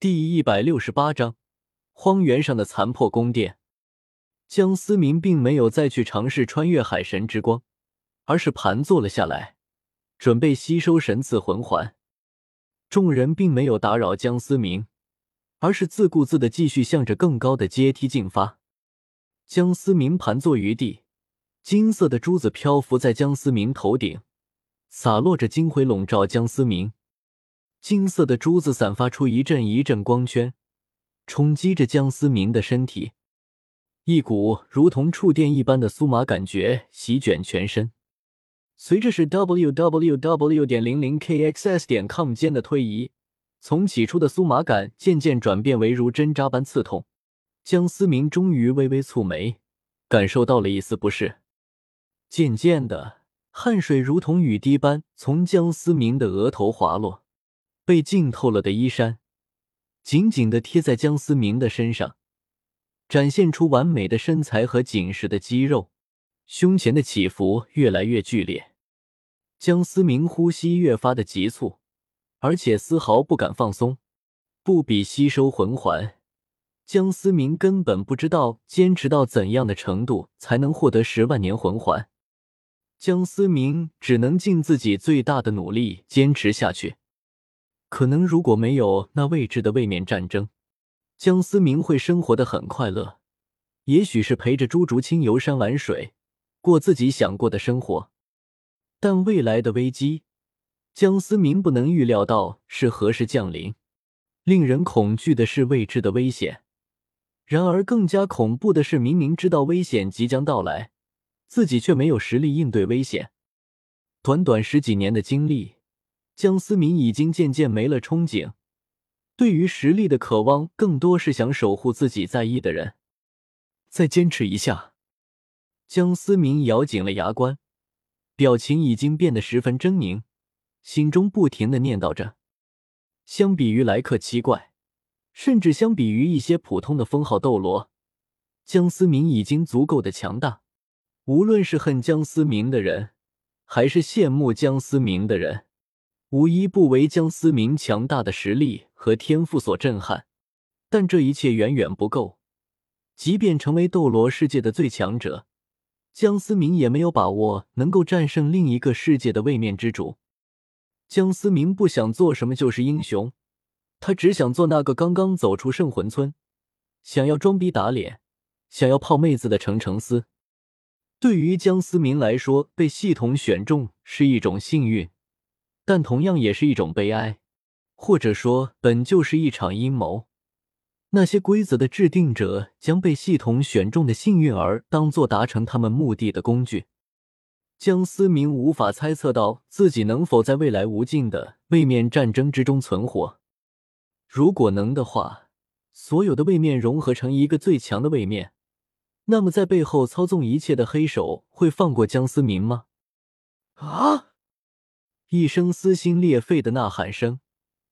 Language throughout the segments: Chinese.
第一百六十八章，荒原上的残破宫殿。江思明并没有再去尝试穿越海神之光，而是盘坐了下来，准备吸收神赐魂环。众人并没有打扰江思明，而是自顾自的继续向着更高的阶梯进发。江思明盘坐于地，金色的珠子漂浮在江思明头顶，洒落着金辉，笼罩江思明。金色的珠子散发出一阵一阵光圈，冲击着江思明的身体，一股如同触电一般的酥麻感觉席卷全身。随着是 w w w 点零零 k x s 点 com 间的推移，从起初的酥麻感渐渐转变为如针扎般刺痛。江思明终于微微蹙眉，感受到了一丝不适。渐渐的，汗水如同雨滴般从江思明的额头滑落。被浸透了的衣衫紧紧的贴在江思明的身上，展现出完美的身材和紧实的肌肉。胸前的起伏越来越剧烈，江思明呼吸越发的急促，而且丝毫不敢放松。不比吸收魂环，江思明根本不知道坚持到怎样的程度才能获得十万年魂环。江思明只能尽自己最大的努力坚持下去。可能如果没有那未知的位面战争，江思明会生活的很快乐，也许是陪着朱竹清游山玩水，过自己想过的生活。但未来的危机，江思明不能预料到是何时降临。令人恐惧的是未知的危险，然而更加恐怖的是，明明知道危险即将到来，自己却没有实力应对危险。短短十几年的经历。江思明已经渐渐没了憧憬，对于实力的渴望更多是想守护自己在意的人。再坚持一下，江思明咬紧了牙关，表情已经变得十分狰狞，心中不停的念叨着。相比于莱克七怪，甚至相比于一些普通的封号斗罗，江思明已经足够的强大。无论是恨江思明的人，还是羡慕江思明的人。无一不为江思明强大的实力和天赋所震撼，但这一切远远不够。即便成为斗罗世界的最强者，江思明也没有把握能够战胜另一个世界的位面之主。江思明不想做什么就是英雄，他只想做那个刚刚走出圣魂村，想要装逼打脸，想要泡妹子的程程思。对于江思明来说，被系统选中是一种幸运。但同样也是一种悲哀，或者说本就是一场阴谋。那些规则的制定者将被系统选中的幸运儿当做达成他们目的的工具。江思明无法猜测到自己能否在未来无尽的位面战争之中存活。如果能的话，所有的位面融合成一个最强的位面，那么在背后操纵一切的黑手会放过江思明吗？啊！一声撕心裂肺的呐喊声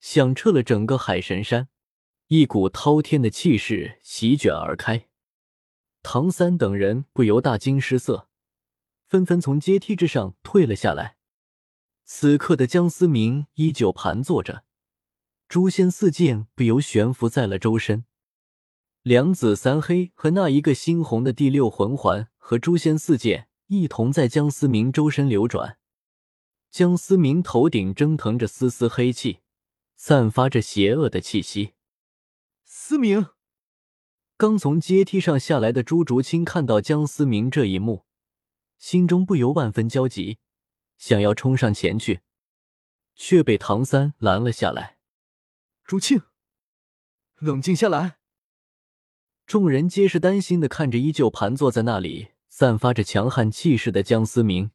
响彻了整个海神山，一股滔天的气势席卷而开。唐三等人不由大惊失色，纷纷从阶梯之上退了下来。此刻的江思明依旧盘坐着，诛仙四剑不由悬浮在了周身。两紫三黑和那一个猩红的第六魂环和诛仙四剑一同在江思明周身流转。江思明头顶蒸腾着丝丝黑气，散发着邪恶的气息。思明刚从阶梯上下来的朱竹清看到江思明这一幕，心中不由万分焦急，想要冲上前去，却被唐三拦了下来。竹清，冷静下来。众人皆是担心的看着依旧盘坐在那里、散发着强悍气势的江思明。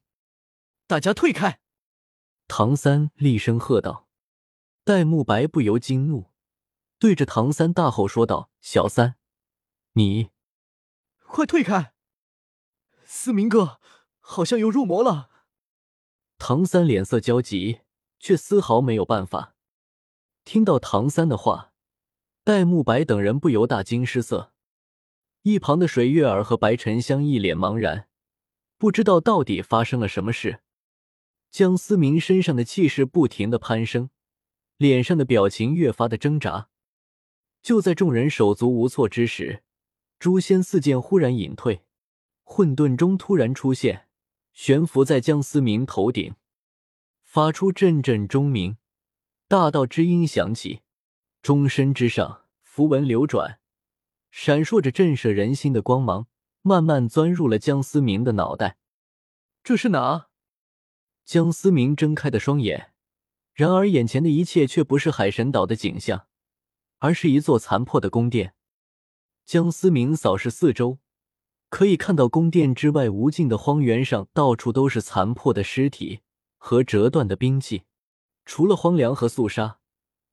大家退开！唐三厉声喝道：“戴沐白不由惊怒，对着唐三大吼说道：‘小三，你快退开！思明哥好像又入魔了。’”唐三脸色焦急，却丝毫没有办法。听到唐三的话，戴沐白等人不由大惊失色。一旁的水月儿和白沉香一脸茫然，不知道到底发生了什么事。江思明身上的气势不停的攀升，脸上的表情越发的挣扎。就在众人手足无措之时，诛仙四剑忽然隐退，混沌中突然出现，悬浮在江思明头顶，发出阵阵钟鸣，大道之音响起，钟身之上符文流转，闪烁着震慑人心的光芒，慢慢钻入了江思明的脑袋。这是哪？江思明睁开的双眼，然而眼前的一切却不是海神岛的景象。而是一座残破的宫殿。江思明扫视四周，可以看到宫殿之外无尽的荒原上，到处都是残破的尸体和折断的兵器。除了荒凉和肃杀，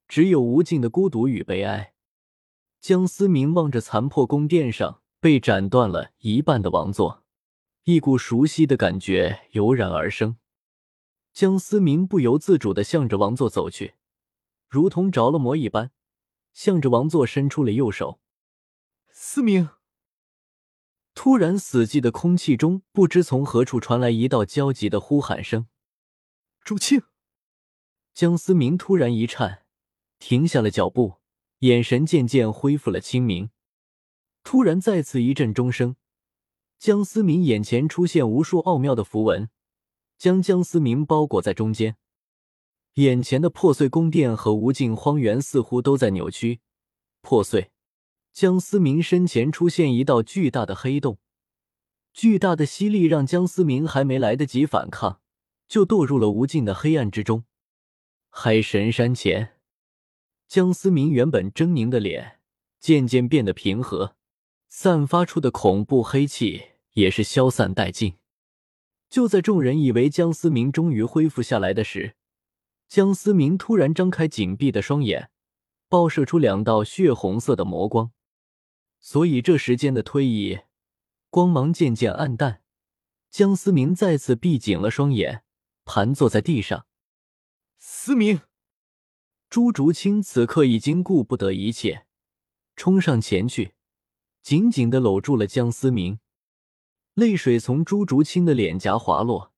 只有无尽的孤独与悲哀。江思明望着残破宫殿上被斩断了一半的王座，一股熟悉的感觉油然而生。江思明不由自主的向着王座走去，如同着了魔一般。向着王座伸出了右手，思明。突然，死寂的空气中不知从何处传来一道焦急的呼喊声：“朱庆！”江思明突然一颤，停下了脚步，眼神渐渐恢复了清明。突然，再次一阵钟声，江思明眼前出现无数奥妙的符文，将江思明包裹在中间。眼前的破碎宫殿和无尽荒原似乎都在扭曲、破碎。江思明身前出现一道巨大的黑洞，巨大的吸力让江思明还没来得及反抗，就堕入了无尽的黑暗之中。海神山前，江思明原本狰狞的脸渐渐变得平和，散发出的恐怖黑气也是消散殆尽。就在众人以为江思明终于恢复下来的时，江思明突然张开紧闭的双眼，爆射出两道血红色的魔光。所以这时间的推移，光芒渐渐暗淡。江思明再次闭紧了双眼，盘坐在地上。思明，朱竹清此刻已经顾不得一切，冲上前去，紧紧的搂住了江思明。泪水从朱竹清的脸颊滑落，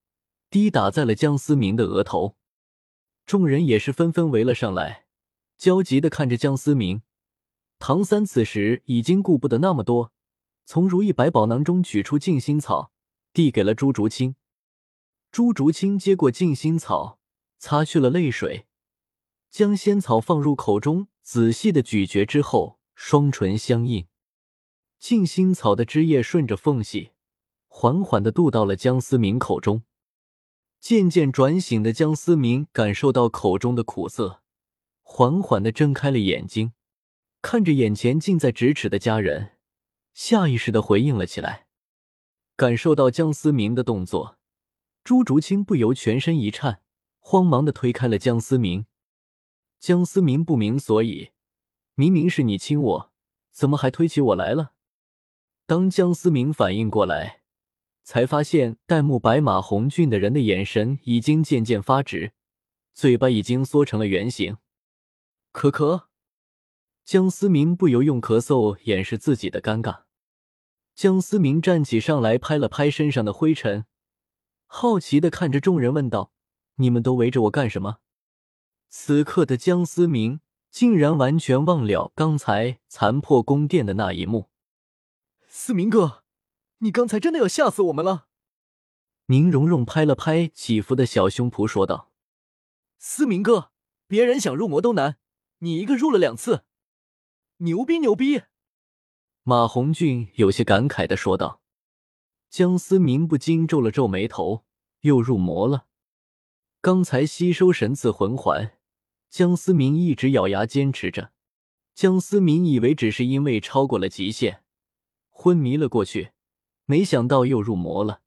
滴打在了江思明的额头。众人也是纷纷围了上来，焦急的看着江思明。唐三此时已经顾不得那么多，从如意百宝囊中取出静心草，递给了朱竹清。朱竹清接过静心草，擦去了泪水，将仙草放入口中，仔细的咀嚼之后，双唇相应，静心草的汁液顺着缝隙，缓缓的渡到了江思明口中。渐渐转醒的江思明感受到口中的苦涩，缓缓的睁开了眼睛，看着眼前近在咫尺的家人，下意识的回应了起来。感受到江思明的动作，朱竹清不由全身一颤，慌忙的推开了江思明。江思明不明所以，明明是你亲我，怎么还推起我来了？当江思明反应过来。才发现戴沐白马红俊的人的眼神已经渐渐发直，嘴巴已经缩成了圆形。咳咳，江思明不由用咳嗽掩饰自己的尴尬。江思明站起上来，拍了拍身上的灰尘，好奇的看着众人问道：“你们都围着我干什么？”此刻的江思明竟然完全忘了刚才残破宫殿的那一幕。思明哥。你刚才真的要吓死我们了！宁荣荣拍了拍起伏的小胸脯，说道：“思明哥，别人想入魔都难，你一个入了两次，牛逼牛逼！”马红俊有些感慨的说道。江思明不禁皱了皱眉头，又入魔了。刚才吸收神赐魂环，江思明一直咬牙坚持着。江思明以为只是因为超过了极限，昏迷了过去。没想到又入魔了。